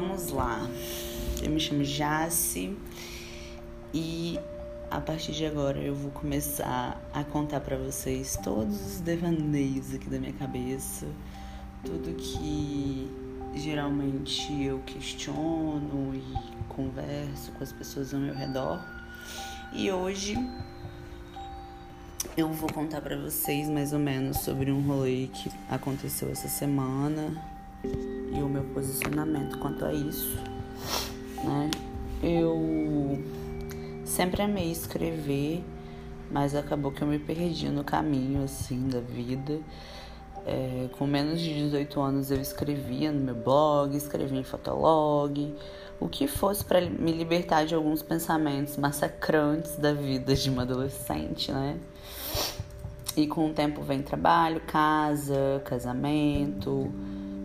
vamos lá. Eu me chamo Jace e a partir de agora eu vou começar a contar para vocês todos os devaneios aqui da minha cabeça, tudo que geralmente eu questiono e converso com as pessoas ao meu redor. E hoje eu vou contar para vocês mais ou menos sobre um rolê que aconteceu essa semana e o meu posicionamento quanto a isso, né? Eu sempre amei escrever, mas acabou que eu me perdi no caminho assim da vida. É, com menos de 18 anos eu escrevia no meu blog, escrevia em fotolog, o que fosse para me libertar de alguns pensamentos massacrantes da vida de uma adolescente, né? E com o tempo vem trabalho, casa, casamento,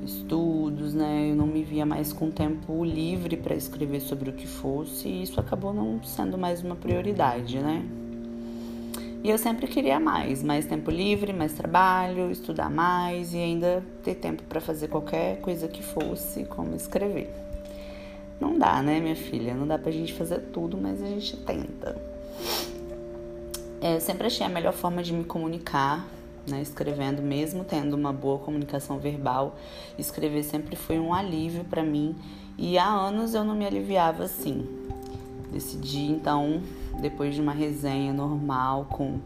estudos, né? Eu não me via mais com tempo livre para escrever sobre o que fosse e isso acabou não sendo mais uma prioridade, né? E eu sempre queria mais, mais tempo livre, mais trabalho, estudar mais e ainda ter tempo para fazer qualquer coisa que fosse, como escrever. Não dá, né, minha filha? Não dá pra gente fazer tudo, mas a gente tenta. É, sempre achei a melhor forma de me comunicar né, escrevendo, mesmo tendo uma boa comunicação verbal, escrever sempre foi um alívio para mim e há anos eu não me aliviava assim. Decidi então, depois de uma resenha normal com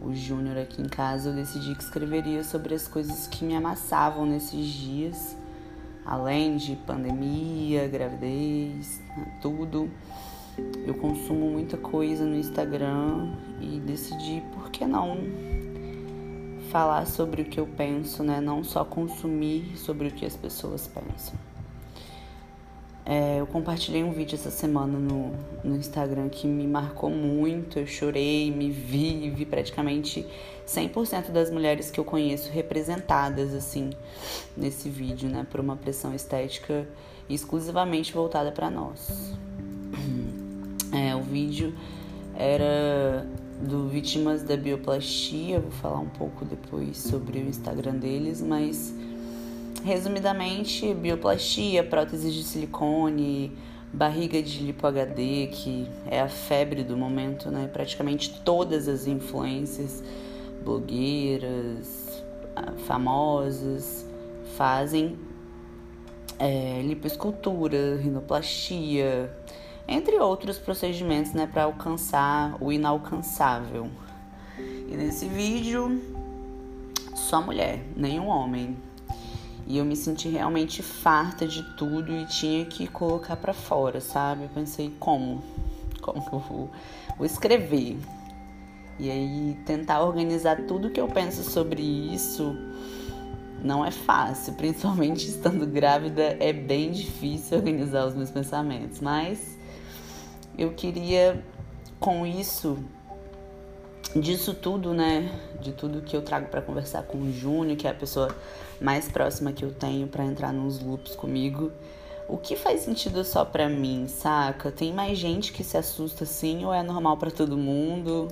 o Júnior aqui em casa, eu decidi que escreveria sobre as coisas que me amassavam nesses dias, além de pandemia, gravidez, né, tudo. Eu consumo muita coisa no Instagram e decidi por que não falar sobre o que eu penso, né? Não só consumir sobre o que as pessoas pensam. É, eu compartilhei um vídeo essa semana no, no Instagram que me marcou muito. Eu chorei, me vi, vi praticamente 100% das mulheres que eu conheço representadas, assim, nesse vídeo, né? Por uma pressão estética exclusivamente voltada para nós. É, o vídeo era do Vítimas da Bioplastia, vou falar um pouco depois sobre o Instagram deles, mas resumidamente, bioplastia, prótese de silicone, barriga de lipo HD, que é a febre do momento, né? Praticamente todas as influências, blogueiras, ah, famosas, fazem é, lipoescultura, rinoplastia, entre outros procedimentos né, para alcançar o inalcançável. E nesse vídeo, só mulher, nenhum homem. E eu me senti realmente farta de tudo e tinha que colocar para fora, sabe? Eu pensei, como? Como que eu vou, vou escrever? E aí tentar organizar tudo que eu penso sobre isso não é fácil, principalmente estando grávida, é bem difícil organizar os meus pensamentos, mas eu queria com isso disso tudo, né, de tudo que eu trago para conversar com o Júnior, que é a pessoa mais próxima que eu tenho para entrar nos loops comigo. O que faz sentido só para mim, saca? Tem mais gente que se assusta assim ou é normal para todo mundo?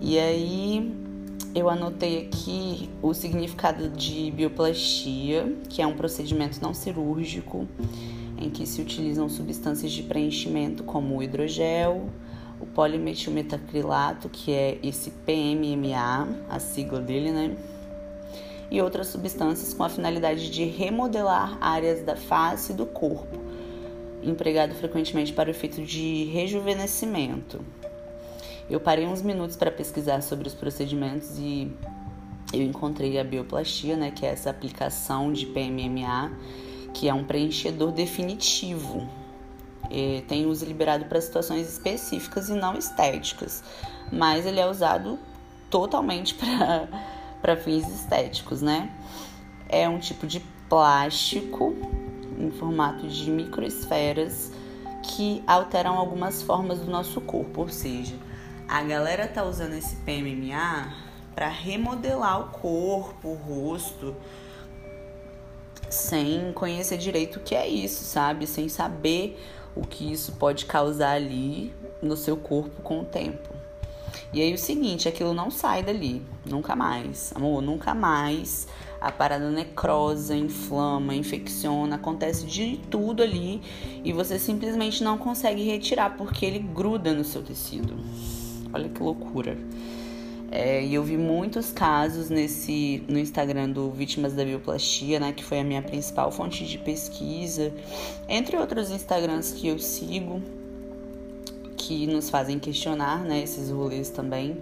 E aí eu anotei aqui o significado de bioplastia, que é um procedimento não cirúrgico em que se utilizam substâncias de preenchimento como o hidrogel, o polimetilmetacrilato, que é esse PMMA, a sigla dele, né? E outras substâncias com a finalidade de remodelar áreas da face e do corpo, empregado frequentemente para o efeito de rejuvenescimento. Eu parei uns minutos para pesquisar sobre os procedimentos e eu encontrei a bioplastia, né, que é essa aplicação de PMMA que é um preenchedor definitivo. É, tem uso liberado para situações específicas e não estéticas, mas ele é usado totalmente para fins estéticos, né? É um tipo de plástico em formato de microesferas que alteram algumas formas do nosso corpo, ou seja, a galera tá usando esse PMMA para remodelar o corpo, o rosto, sem conhecer direito o que é isso, sabe? Sem saber o que isso pode causar ali no seu corpo com o tempo. E aí o seguinte, aquilo não sai dali, nunca mais. Amor, nunca mais a parada necrosa, inflama, infecciona, acontece de tudo ali e você simplesmente não consegue retirar porque ele gruda no seu tecido. Olha que loucura. É, e eu vi muitos casos nesse no Instagram do Vítimas da Bioplastia, né, que foi a minha principal fonte de pesquisa, entre outros Instagrams que eu sigo, que nos fazem questionar, né, esses rolês também.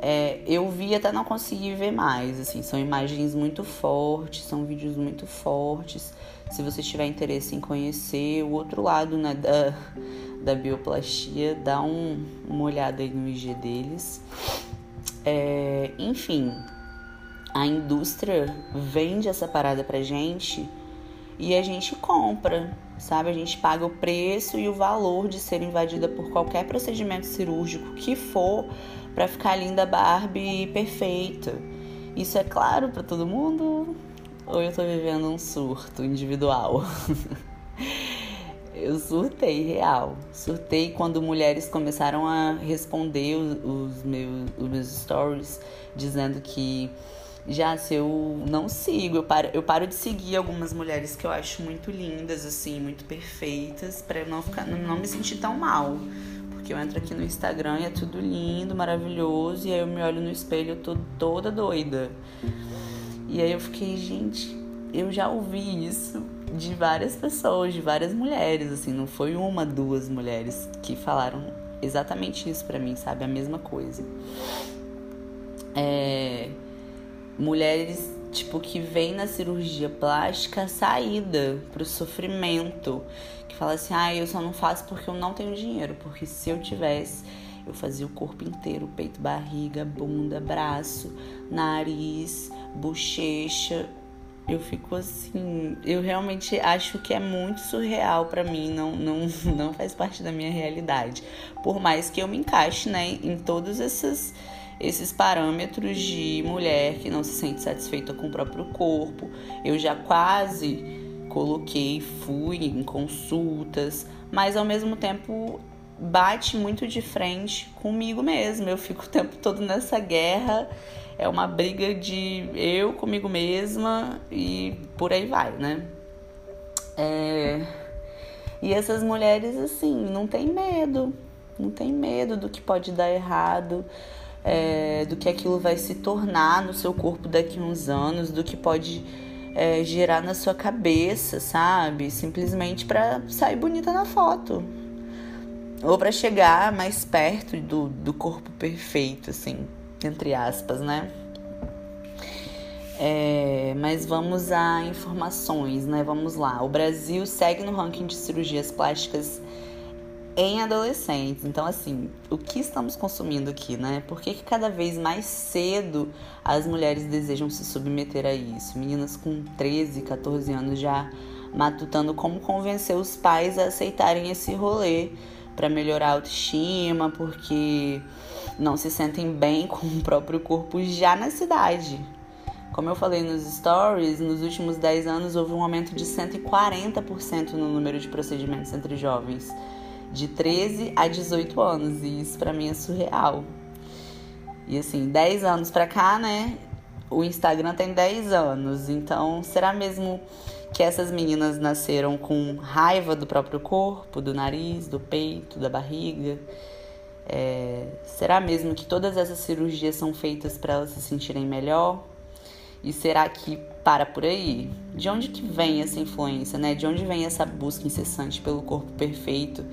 É, eu vi até não consegui ver mais, assim, são imagens muito fortes, são vídeos muito fortes. Se você tiver interesse em conhecer o outro lado né, da, da bioplastia, dá um, uma olhada aí no IG deles. É, enfim, a indústria vende essa parada pra gente e a gente compra, sabe? A gente paga o preço e o valor de ser invadida por qualquer procedimento cirúrgico que for para ficar linda Barbie perfeita. Isso é claro para todo mundo? Ou eu tô vivendo um surto individual? eu surtei real. Surtei quando mulheres começaram a responder os, meus, os meus stories dizendo que já se eu não sigo, eu paro, eu paro de seguir algumas mulheres que eu acho muito lindas, assim, muito perfeitas, para eu não ficar, não me sentir tão mal. Porque eu entro aqui no Instagram e é tudo lindo, maravilhoso, e aí eu me olho no espelho, eu tô toda doida. E aí eu fiquei, gente, eu já ouvi isso de várias pessoas, de várias mulheres, assim, não foi uma, duas mulheres que falaram exatamente isso para mim, sabe? A mesma coisa. É, mulheres, tipo, que vêm na cirurgia plástica saída pro sofrimento, que fala assim: ah, eu só não faço porque eu não tenho dinheiro, porque se eu tivesse. Eu fazia o corpo inteiro, peito, barriga, bunda, braço, nariz, bochecha, eu fico assim, eu realmente acho que é muito surreal para mim, não, não, não faz parte da minha realidade. Por mais que eu me encaixe, né, em todos esses, esses parâmetros de mulher que não se sente satisfeita com o próprio corpo. Eu já quase coloquei, fui em consultas, mas ao mesmo tempo bate muito de frente comigo mesma. Eu fico o tempo todo nessa guerra é uma briga de eu comigo mesma e por aí vai, né? É... E essas mulheres, assim, não tem medo, não tem medo do que pode dar errado, é... do que aquilo vai se tornar no seu corpo daqui a uns anos, do que pode é, gerar na sua cabeça, sabe? Simplesmente para sair bonita na foto. Ou para chegar mais perto do, do corpo perfeito, assim entre aspas, né? É, mas vamos a informações, né? Vamos lá. O Brasil segue no ranking de cirurgias plásticas em adolescentes. Então, assim, o que estamos consumindo aqui, né? Por que, que cada vez mais cedo as mulheres desejam se submeter a isso? Meninas com 13, 14 anos já matutando como convencer os pais a aceitarem esse rolê para melhorar a autoestima, porque não se sentem bem com o próprio corpo já na cidade. Como eu falei nos stories, nos últimos 10 anos houve um aumento de 140% no número de procedimentos entre jovens de 13 a 18 anos, e isso para mim é surreal. E assim, 10 anos para cá, né? O Instagram tem 10 anos, então será mesmo que essas meninas nasceram com raiva do próprio corpo, do nariz, do peito, da barriga? É, será mesmo que todas essas cirurgias são feitas para elas se sentirem melhor? E será que para por aí? De onde que vem essa influência, né? De onde vem essa busca incessante pelo corpo perfeito?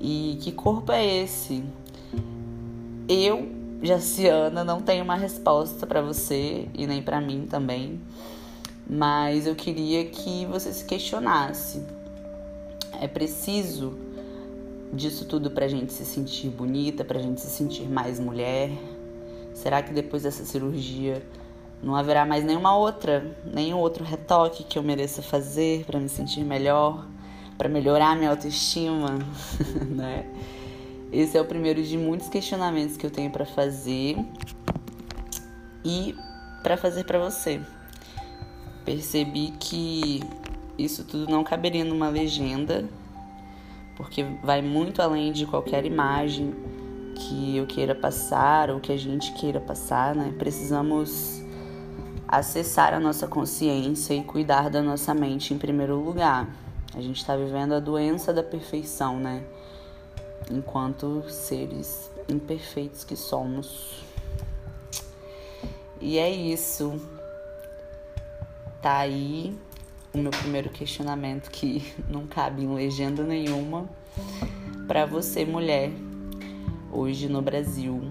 E que corpo é esse? Eu, Jaciana, não tenho uma resposta para você e nem para mim também, mas eu queria que você se questionasse. É preciso disso tudo pra gente se sentir bonita, pra gente se sentir mais mulher? Será que depois dessa cirurgia não haverá mais nenhuma outra, nenhum outro retoque que eu mereça fazer para me sentir melhor, para melhorar minha autoestima, né? Esse é o primeiro de muitos questionamentos que eu tenho para fazer e para fazer para você. Percebi que isso tudo não caberia numa legenda porque vai muito além de qualquer imagem que eu queira passar ou que a gente queira passar, né? Precisamos acessar a nossa consciência e cuidar da nossa mente em primeiro lugar. A gente está vivendo a doença da perfeição, né? Enquanto seres imperfeitos que somos. E é isso. Tá aí o meu primeiro questionamento que não cabe em legenda nenhuma para você, mulher, hoje no Brasil.